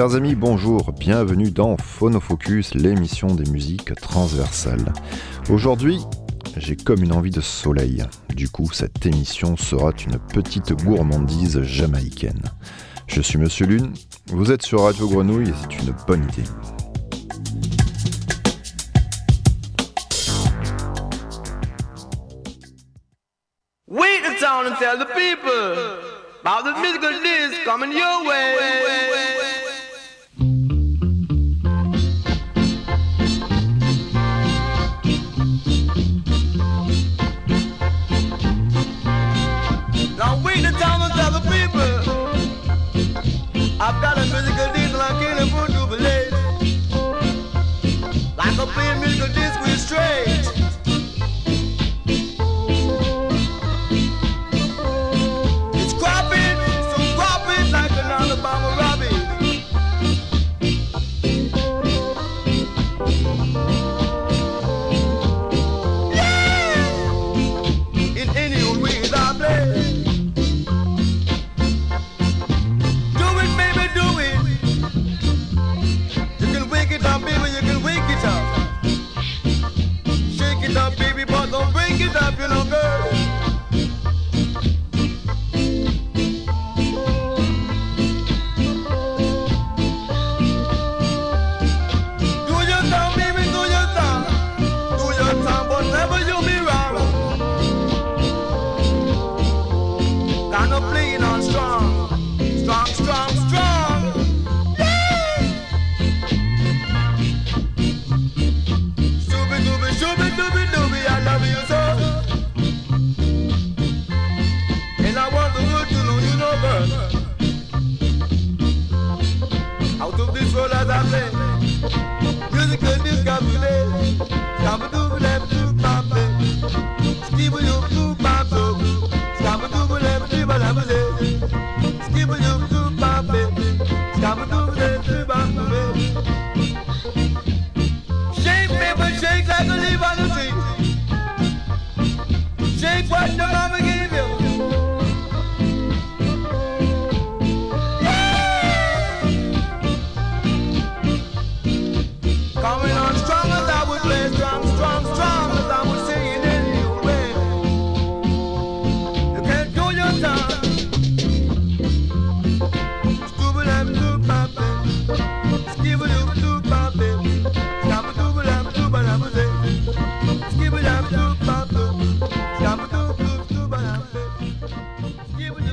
Chers amis, bonjour, bienvenue dans Phonofocus, l'émission des musiques transversales. Aujourd'hui, j'ai comme une envie de soleil. Du coup, cette émission sera une petite gourmandise jamaïcaine. Je suis Monsieur Lune, vous êtes sur Radio Grenouille et c'est une bonne idée.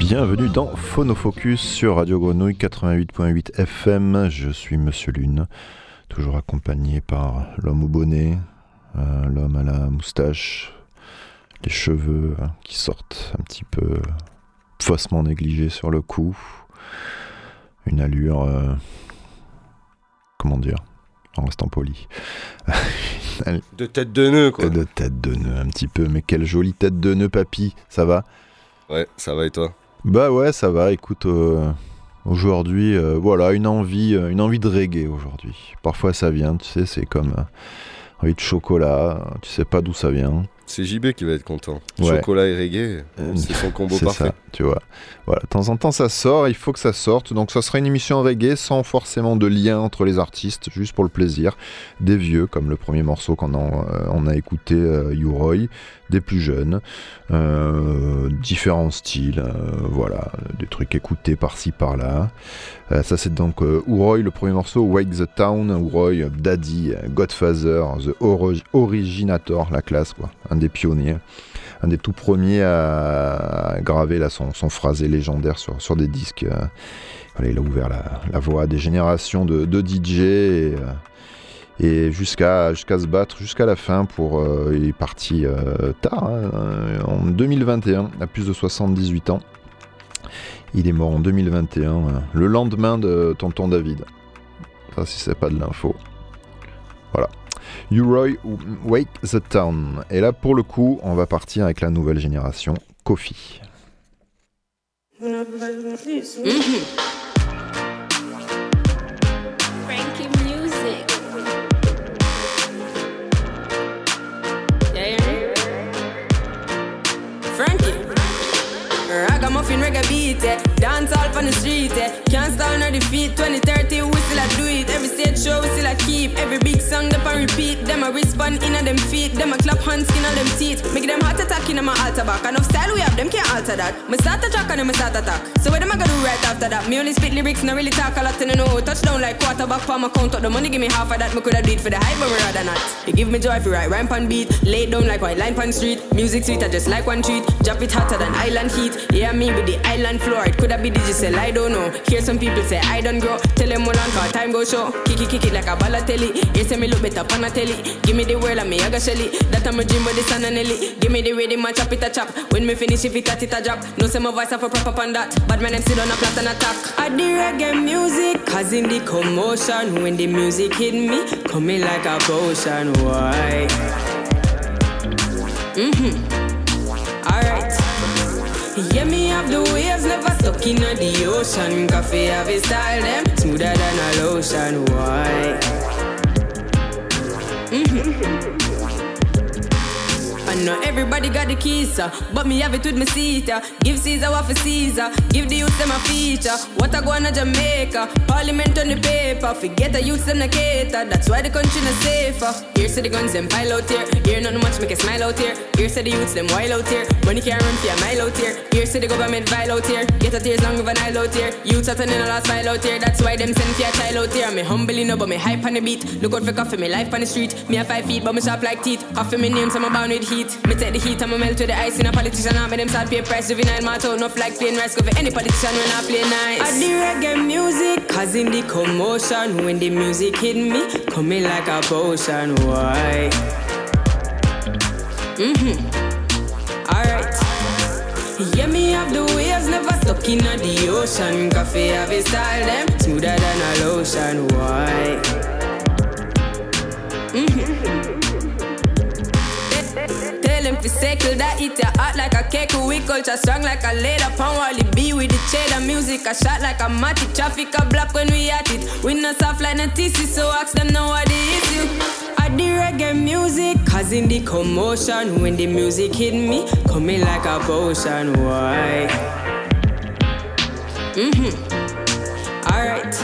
Bienvenue dans Phonofocus sur Radio Grenouille 88.8 FM. Je suis Monsieur Lune, toujours accompagné par l'homme au bonnet, euh, l'homme à la moustache, les cheveux hein, qui sortent un petit peu faussement négligés sur le cou, une allure, euh, comment dire, en restant poli, De tête de nœud, quoi. de tête de nœud un petit peu, mais quelle jolie tête de nœud, papy, ça va? Ouais, ça va et toi? Bah ouais, ça va. Écoute, euh, aujourd'hui, euh, voilà, une envie, euh, une envie de reggae aujourd'hui. Parfois, ça vient, tu sais, c'est comme envie de chocolat. Tu sais pas d'où ça vient. C'est JB qui va être content. Ouais. Chocolat et reggae, Euh, c'est son combo parfait. ça, tu vois. Voilà, de temps en temps, ça sort. Il faut que ça sorte. Donc, ça sera une émission reggae sans forcément de lien entre les artistes, juste pour le plaisir. Des vieux, comme le premier morceau qu'on a, euh, on a écouté, euh, You Roy, des plus jeunes, euh, différents styles, euh, voilà, des trucs écoutés par-ci par-là. Ça c'est donc Uroy, le premier morceau, Wake the Town, Uroy, Daddy, Godfather, The Ori- Originator, la classe quoi, un des pionniers, un des tout premiers à, graver là, son, son phrasé légendaire sur, sur des disques. euh. Il a ouvert la, la voie à des générations de, de DJ et, euh, jusqu'à se battre jusqu'à la fin pour euh, il est parti tard hein, en 2021 à plus de 78 ans il est mort en 2021 euh, le lendemain de tonton David ça si c'est pas de l'info voilà Uroy Wake the Town et là pour le coup on va partir avec la nouvelle génération Kofi. Ragamuffin reggae beat, eh. dance all on the street, eh. can't stall no defeat. 2030 we I do it. Every stage show we still I keep. Every big song them on repeat. Them a respond in a them feet. Them a clap hands in a them teeth. Make them heart attack in a my altar back. Enough style we have, them can't alter that. Me start a track and then me start attack. So what am I gonna do right after that? Me only spit lyrics, not really talk a lot and I know. Touchdown like quarterback for my count up. The money give me half of that. Me coulda do for the hype, but me rather not. It give me joy if you write rhyme pan beat. Lay down like white line pan street. Music sweet, I just like one treat. Drop it hotter than island heat. Yeah, me with the island floor. It coulda be digital, I don't know. Hear some people say I don't grow. Tell them all on cause time go show. Kick it, kick it like a Balotelli. Here say me look better pan a telly. Give me the world and me I got shelly. That I'm a dream with the sun and Nelly. Give me the rhythm and chop it a chop. When me finish if it at it a drop. No say my voice have a proper on that. But my name sit on a plot and attack. I the reggae music, cause in the commotion. When the music hit me, coming like a potion. Why? Mm-hmm. Alright. Yeah, me have the waves, never stuck in the ocean. Koffee have a style, them smoother than a lotion. Why? Mm-hmm. I know everybody got the keys, uh, but me have it with me seat. Uh. Give Caesar what for Caesar, give the youth them a feature. What I go on to Jamaica, Parliament on the paper. Forget the youth them a cater, that's why the country not safer. Here say the guns them pile out here, here nothing much make a smile out here. Here say the youths them wild out here, money can't run for a mile out here. Here say the government vile out here, get a tears long of an aisle out here. Youths are turning a last file out here, that's why them send for a child out here. Me humbly no, but me hype on the beat. Look out for Koffee, me life on the street. Me a five feet, but me sharp like teeth. Koffee me name, so I'm bound with heat. Me take the heat, I'ma melt with the ice in a politician. I make them start pay price. Juvenile, my tone up like plain rice. Go for any politician when I play nice. I the reggae music, causing the commotion. When the music hit me, coming like a potion. Why? Mm-hmm. Alright. Yeah, me have the waves, never stuck in the ocean. Koffee have a style, them smoother than a lotion. Why? Tell him to circle that eat your heart like a cake We culture strong like a leather Pound Wally B with the cheddar music I shot like a matic Traffic a block when we at it We not soft like no TC So ask them know what the issue I the reggae music Causing the commotion When the music hit me Coming like a potion Why? Mm-hmm Alright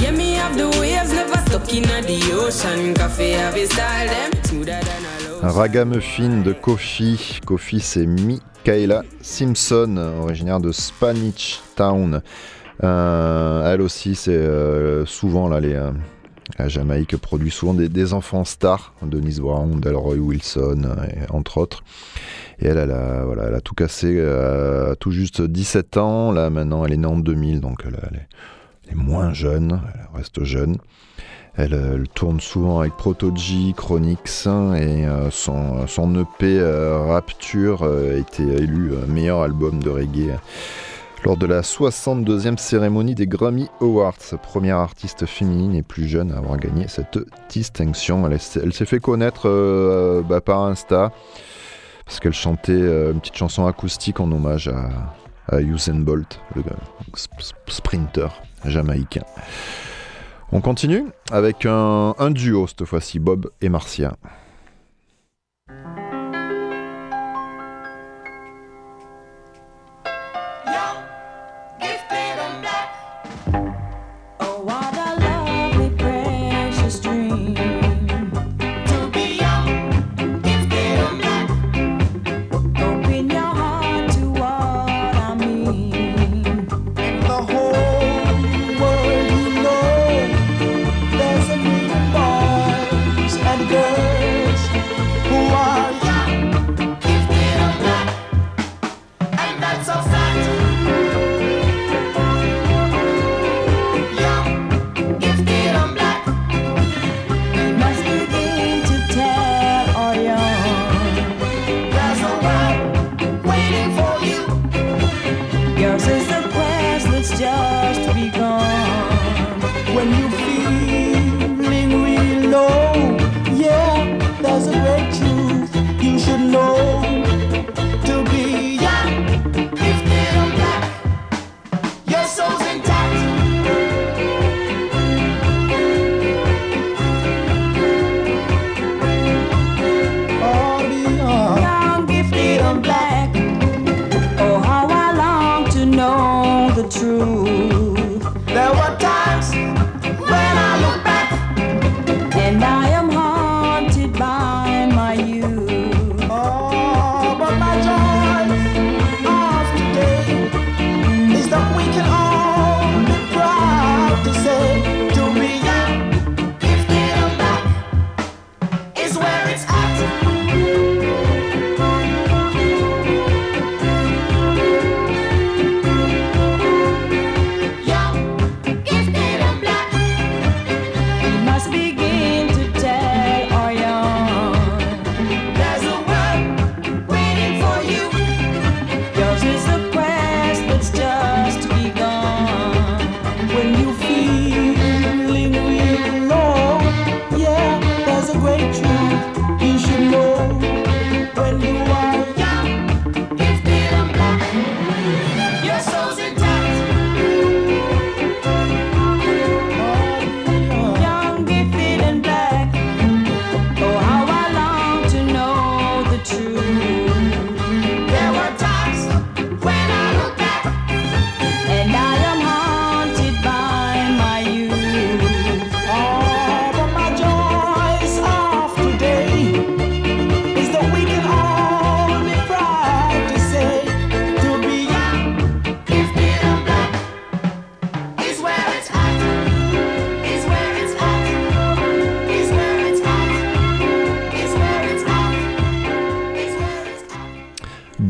yeah, me have the waves, never stuck in the ocean. Koffee have a style, them smoother than a. Ragamuffin de Kofi. Kofi, c'est Michaela Simpson, originaire de Spanish Town. Euh, elle aussi, c'est euh, souvent là, les, euh, la Jamaïque produit souvent des, enfants stars, Denise Brown, Delroy Wilson, entre autres. Et elle, elle a, voilà, elle a tout cassé tout juste 17 ans. Là, maintenant, elle est née en 2000, donc elle est moins jeune, elle reste jeune. Elle, euh, elle tourne souvent avec Protoji, Chronix et euh, son, EP euh, Rapture euh, a été élu meilleur album de reggae lors de la 62e cérémonie des Grammy Awards. Première artiste féminine et plus jeune à avoir gagné cette distinction. Elle, est- elle s'est fait connaître bah, par Insta parce qu'elle chantait une petite chanson acoustique en hommage à, à Usain Bolt, le sprinter jamaïcain. On continue avec un, duo cette fois-ci, Bob et Marcia.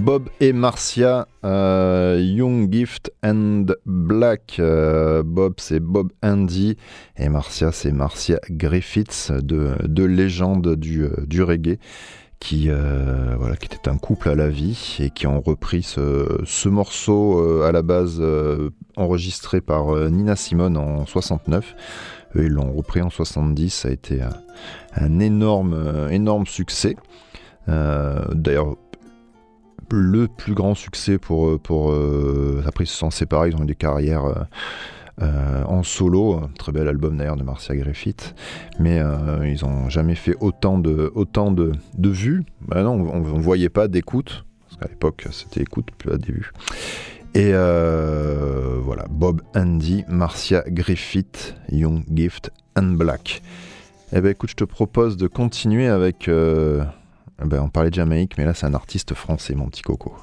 Bob et Marcia, euh, Young Gift and Black. Euh, Bob, c'est Bob Andy et Marcia, c'est Marcia Griffiths, de, de légende du, euh, du reggae, qui, euh, voilà, qui était un couple à la vie et qui ont repris ce, ce morceau à la base enregistré par Nina Simone en 69. Eux, ils l'ont repris en 70. Ça a été un, énorme, énorme succès. D'ailleurs, le plus grand succès pour, euh, pour euh, après ils se sont séparés, ils ont eu des carrières euh, en solo, très bel album d'ailleurs de Marcia Griffith, mais ils n'ont jamais fait autant de, autant de, de vues, Bah non, on ne voyait pas d'écoute, parce qu'à l'époque c'était écoute, plus à vues. Et voilà, Bob Andy, Marcia Griffith, Young Gift and Black. Eh ben écoute, je te propose de continuer avec... eh ben, on parlait de Jamaïque, mais là c'est un artiste français, mon petit coco.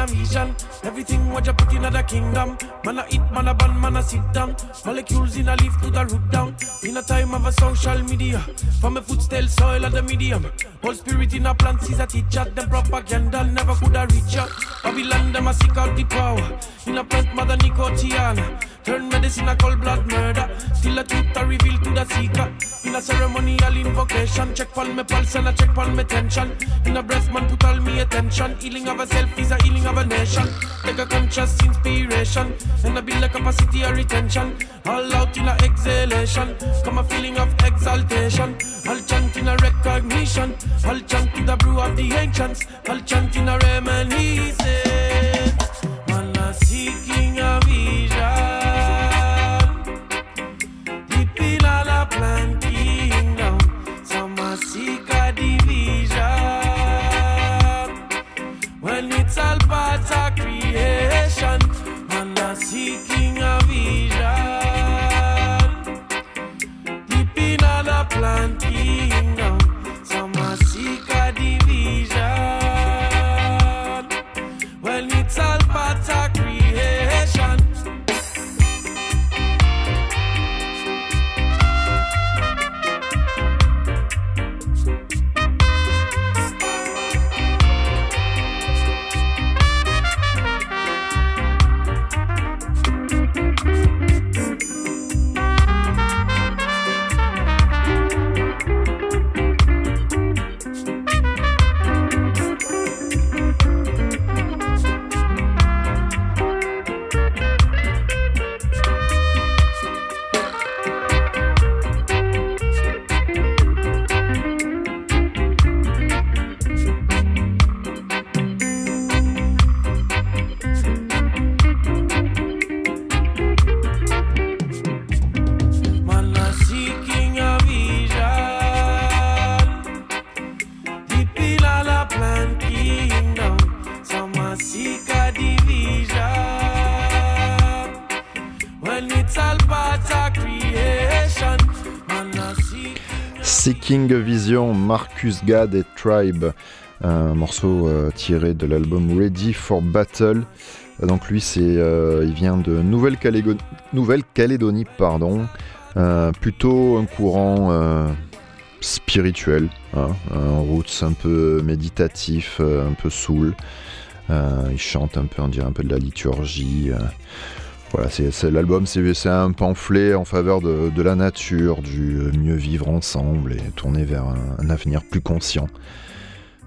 A vision. Everything what you put in the kingdom. Man a eat, man a ban, man a sit down. Molecules in a leaf to the root down. In a time of a social media, from a foot still soil of the medium. Whole spirit in a plants is a teacher. Them propaganda never could a reach out. Babylon them a seek out the power. In a plant mother Nicotiana. Turn medicine a cold blood murder. Still a truth a reveal to the seeker. In a ceremonial invocation, check on me pulse and I check on me tension. In a breath, man, put all me attention. Healing of a self is a healing of a nation. Take a conscious inspiration and I build a capacity of retention. All out in a exhalation, come a feeling of exaltation. I'll chant in a recognition. I'll chant to the brew of the ancients. I'll chant in a reminiscence. Man, a seeking Seeking Vision, Marcus Gad et Tribe, un morceau euh, tiré de l'album Ready for Battle. Donc lui, c'est, euh, il vient de Nouvelle-Calédonie, pardon. Euh, plutôt un courant spirituel, hein, un roots un peu méditatif, un peu soul. Il chante un peu, on dirait un peu de la liturgie. Voilà, c'est, l'album, c'est, un pamphlet en faveur de, la nature, du euh, mieux vivre ensemble et tourner vers un, avenir plus conscient.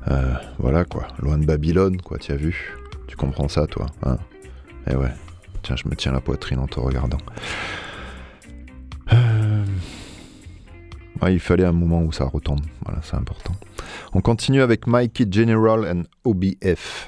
Euh, voilà quoi, loin de Babylone, quoi, tu as vu? Tu comprends ça, toi hein? Eh ouais, tiens, je me tiens la poitrine en te regardant. Euh, il fallait un moment où ça retombe, c'est important. On continue avec Mikey General and OBF.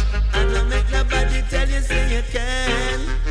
and don't make nobody tell you say you can.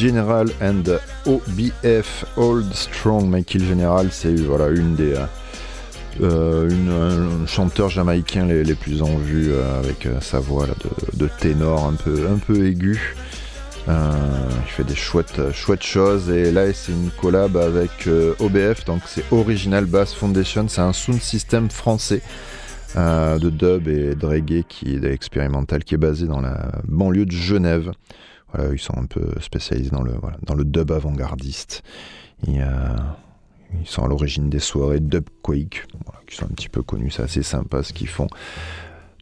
General and OBF Old Strong. Mikey General, c'est voilà une des euh, euh, une, un chanteur jamaïcain les, plus en vue euh, avec euh, sa voix de, ténor un peu un peu aigu. Euh, il fait des chouettes chouettes choses et là c'est une collab avec OBF donc c'est Original Bass Foundation, c'est un sound system français. de dub et de reggae qui est expérimental qui est basé dans la banlieue de Genève. Ils sont un peu spécialisés dans le, dub avant-gardiste. Ils sont à l'origine des soirées Dub Quake, qui sont un petit peu connus. C'est assez sympa ce qu'ils font.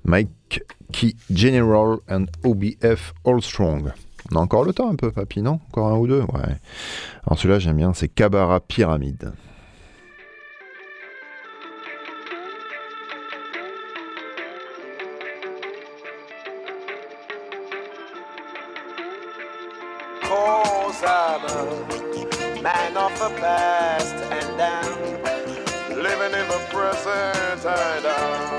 Mike Key General and OBF All Strong. On a encore le temps un peu, papy, non? Encore un ou deux? Ouais. Alors celui-là, j'aime bien, c'est Kabara Pyramide. Cause man of the past and I'm living in the present I'm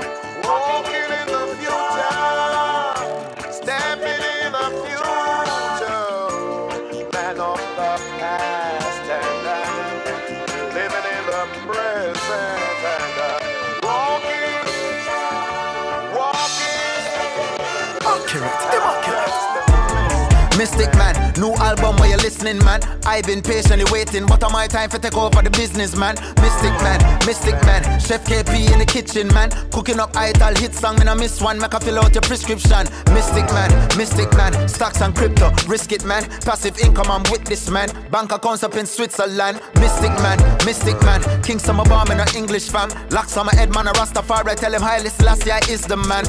Mystic man, new album where you're listening, man. I've been patiently waiting, but on my time for take over the business, man. Mystic man, mystic man, Chef KP in the kitchen, man. Cooking up ital hit song, me I miss one, make I fill out your prescription. Mystic man, mystic man, stocks and crypto, risk it, man. Passive income, I'm with this man. Bank accounts up in Switzerland. Mystic man, mystic man, King Summer Bomb in a English fam. Locks on my head, man, a Rastafari, tell him Haile Selassie I is the man.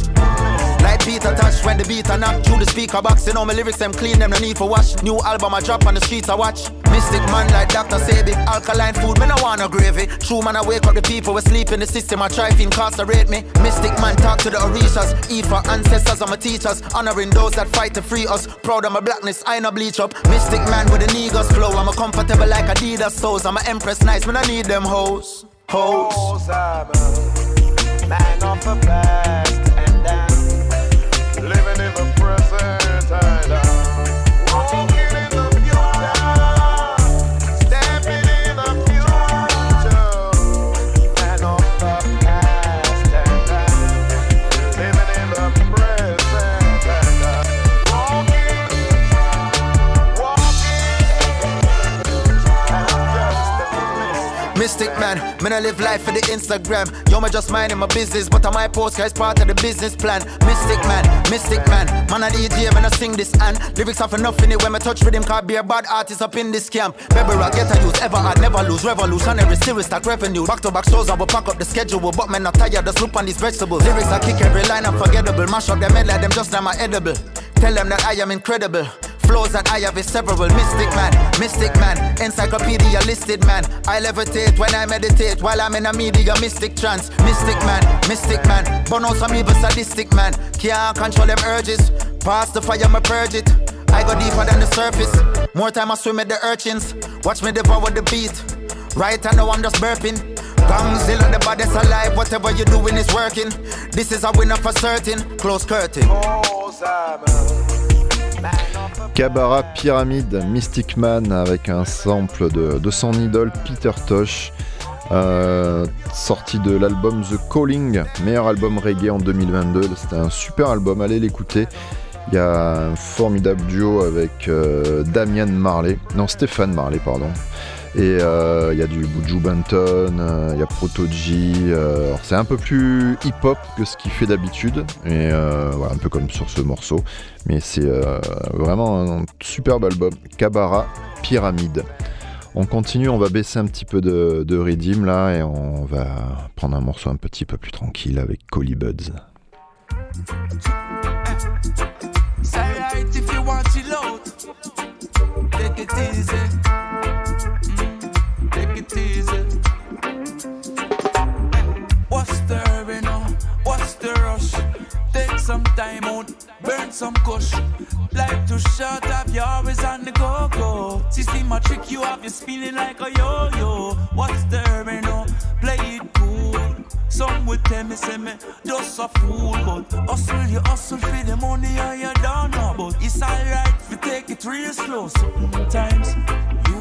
Like Peter Tosh when the beat a knock through the speaker box. You know my lyrics them clean, them no need for wash. New album I drop on the streets I watch. Mystic man like Dr. Sebi, alkaline food, me no want no gravy. True man I wake up the people we sleep in the system. I try to incarcerate me. Mystic man talk to the Orishas, eat for ancestors and my teachers, honoring those that fight to free us. Proud of my blackness, I ain't no bleach up. Mystic man with the niggas flow, I'm a comfortable like Adidas toes. I'm a empress nice, me no need them hoes. Hoes. Cause I'm a man Mystic man, man I live life for the Instagram. Yo, me just minding my business, but on my post, guys, part of the business plan. Mystic man, mystic man, man I DJ, man I sing this and lyrics have enough in it when me touch him, can't be a bad artist up in this camp. Rock, get a use, ever hard, never lose, revolutionary, serious stack revenue. Back to back shows, I will pack up the schedule, but man not tired, just look on these vegetables. Lyrics I kick every line unforgettable, mash up them head like them just like my edible. Tell them that I am incredible. Flows that I have is several. Mystic man, mystic man, encyclopedia listed man. I levitate when I meditate while I'm in a media mystic trance. Mystic man, mystic man, burn out some evil sadistic man. Can't control them urges. Pass the fire, me purge it. I go deeper than the surface. More time I swim with the urchins. Watch me devour the beat. Right I know I'm just burping. Gongzilla, the baddest alive. Whatever you're doing is working. This is a winner for certain. Close curtain. Oh, Kabara Pyramid Mystic Man avec un sample de, son idole Peter Tosh. euh, sorti de l'album The Calling, meilleur album reggae en 2022. C'était un super album, allez l'écouter. Il y a un formidable duo avec euh, Damian Marley, non Stéphane Marley, pardon. Et euh, il y a du Buju Banton, euh, il y a Protoji. euh, c'est un peu plus hip-hop que ce qu'il fait d'habitude, et euh, voilà, un peu comme sur ce morceau. Mais c'est euh, vraiment un superbe album. Kabara Pyramide. On continue, on va baisser un petit peu de, de là, et on va prendre un morceau un petit peu plus tranquille avec Collie Buds. Time out, burn some kush. Life too short, have you always on the go go? See, my trick, you have you spinning like a yo yo. What's the hurry now? Play it cool. Some would tell me, say me, just a fool, but hustle, you hustle for the money and you don't know, but it's alright if you take it real slow. Sometimes you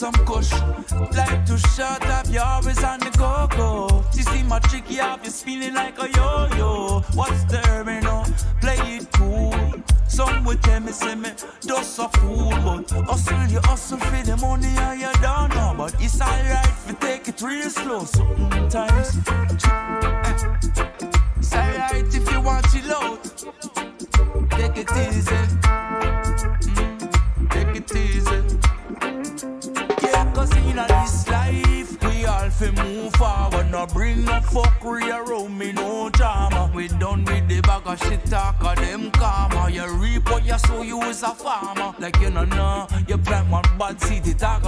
some kush. Life too short, have you always on the go go? You see my tricky, have you spinning like a yo yo. What's the now? Play it cool. Some would tell me, say me, just a fool, but hustle, you hustle for the money and you don't know. But it's alright if you take it real slow sometimes.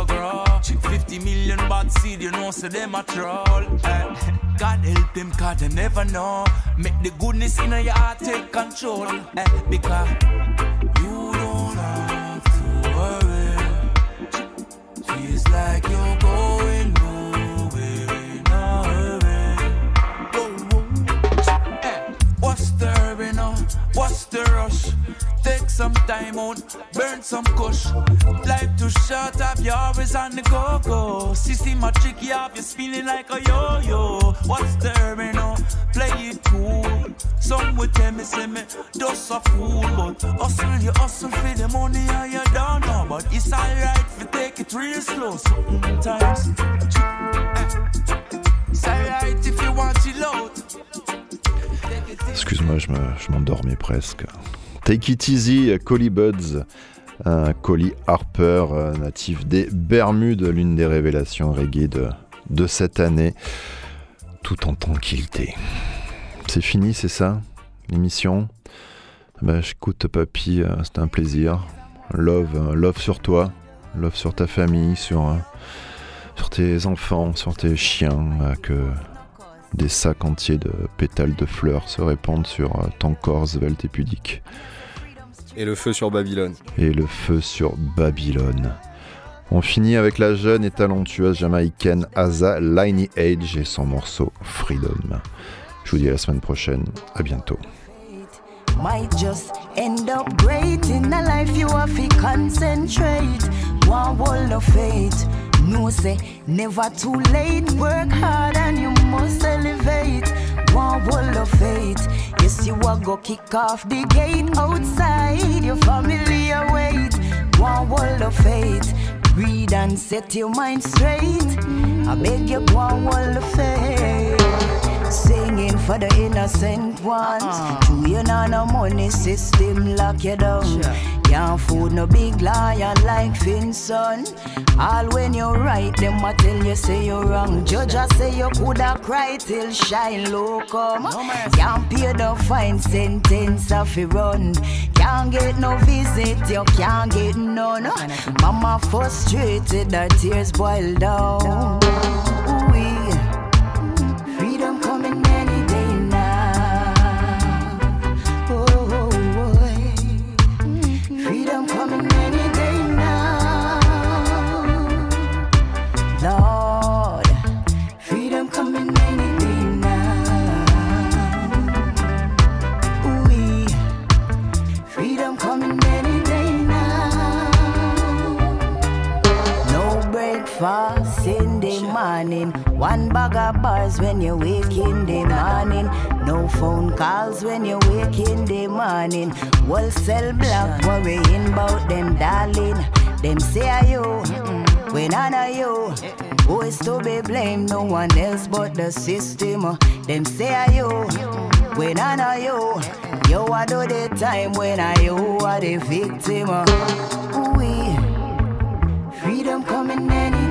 Go grow. 50 million bad seed, you know, so them a troll. Eh, God help them, cause they never know. Make the goodness in your heart take control. Eh, because you don't have to worry. Feels like you're some time out, burn some kush. Life too short, have you always on the go go? System a trick, you have you spinning like a yo yo. What's the hurry now? Play it cool. Some would tell me, say me, a fool, but you hustle for the money and you don't know. But it's alright if you take it real slow sometimes. It's alright if you want chill out. Excuse-moi, je m'endormais presque. Take It Easy, Collie Buds, Collie Harper, euh, natif des Bermudes, l'une des révélations reggae de, cette année, tout en tranquillité. C'est fini, c'est ça L'émission? Bah, J'écoute papy, euh, c'était un plaisir. Love, euh, love sur toi, love sur ta famille, sur, sur tes enfants, sur tes chiens, que des sacs entiers de pétales de fleurs se répandent sur euh, ton corps svelte et pudique. Et le feu sur Babylone. Et le feu sur Babylone. On finit avec la jeune et talentueuse jamaïcaine Asa Liney Age et son morceau Freedom. Je vous dis à la semaine prochaine. À bientôt. might just end up great in a life you have to concentrate one wall of faith no say never too late. Work hard and you must elevate. One wall of faith. Yes you are go kick off the gate. Outside your family await. One wall of faith. Read and set your mind straight. I beg you one wall of faith. Singing for the innocent ones. True, you know no money system lock you down. Can't fool no big liar like Finson. All when you're right, them a tell you say you're wrong. Judge a say you coulda cry till shine low come. Can't pay the fine sentence of a run. Can't get no visit, you can't get none. Mama frustrated, her tears boil down. In the morning. One bag of bars when you wake in the morning. No phone calls when you wake in the morning. Wholesale black worrying about them, darling. Them say are you, mm-hmm. when I know you. Who is to be blamed? No one else but the system. Them say are you, when I know you. You are do the time when I you are the victim. Ooh-wee. Freedom coming any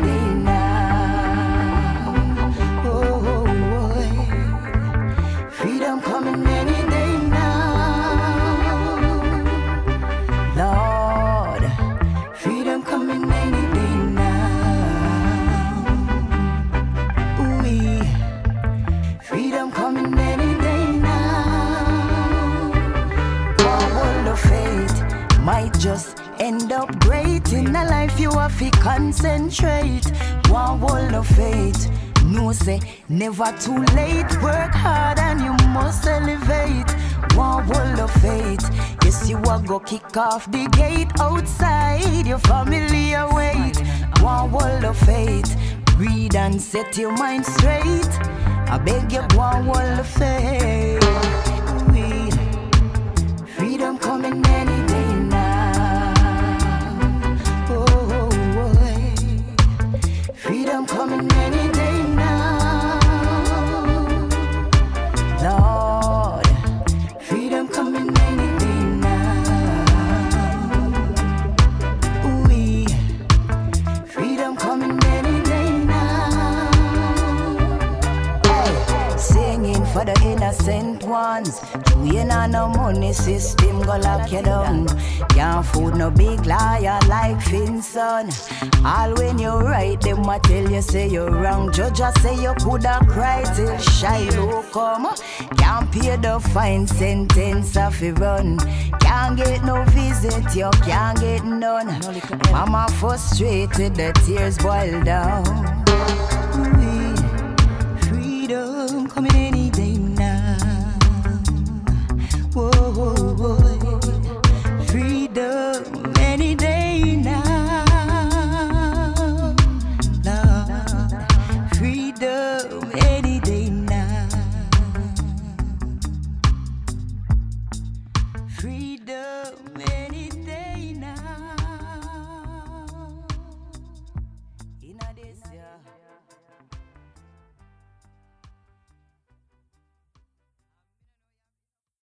end up great in a life you have to concentrate. One world of fate. No say never too late. Work hard and you must elevate. One world of fate. Yes, you are go kick off the gate outside. Your family await. One world of fate. Read and set your mind straight. I beg you, one world of fate. Freedom coming any innocent ones. We ain't on no money system, go lock you down. Can't fool no big liar like Finson. All when you right, them a tell you say you're wrong. Judge a say you coulda cry till Shiloh come. Can't pay the fine sentence of a run. Can't get no visit, you can't get none. Mama frustrated, the tears boil down. Freedom coming any Whoa,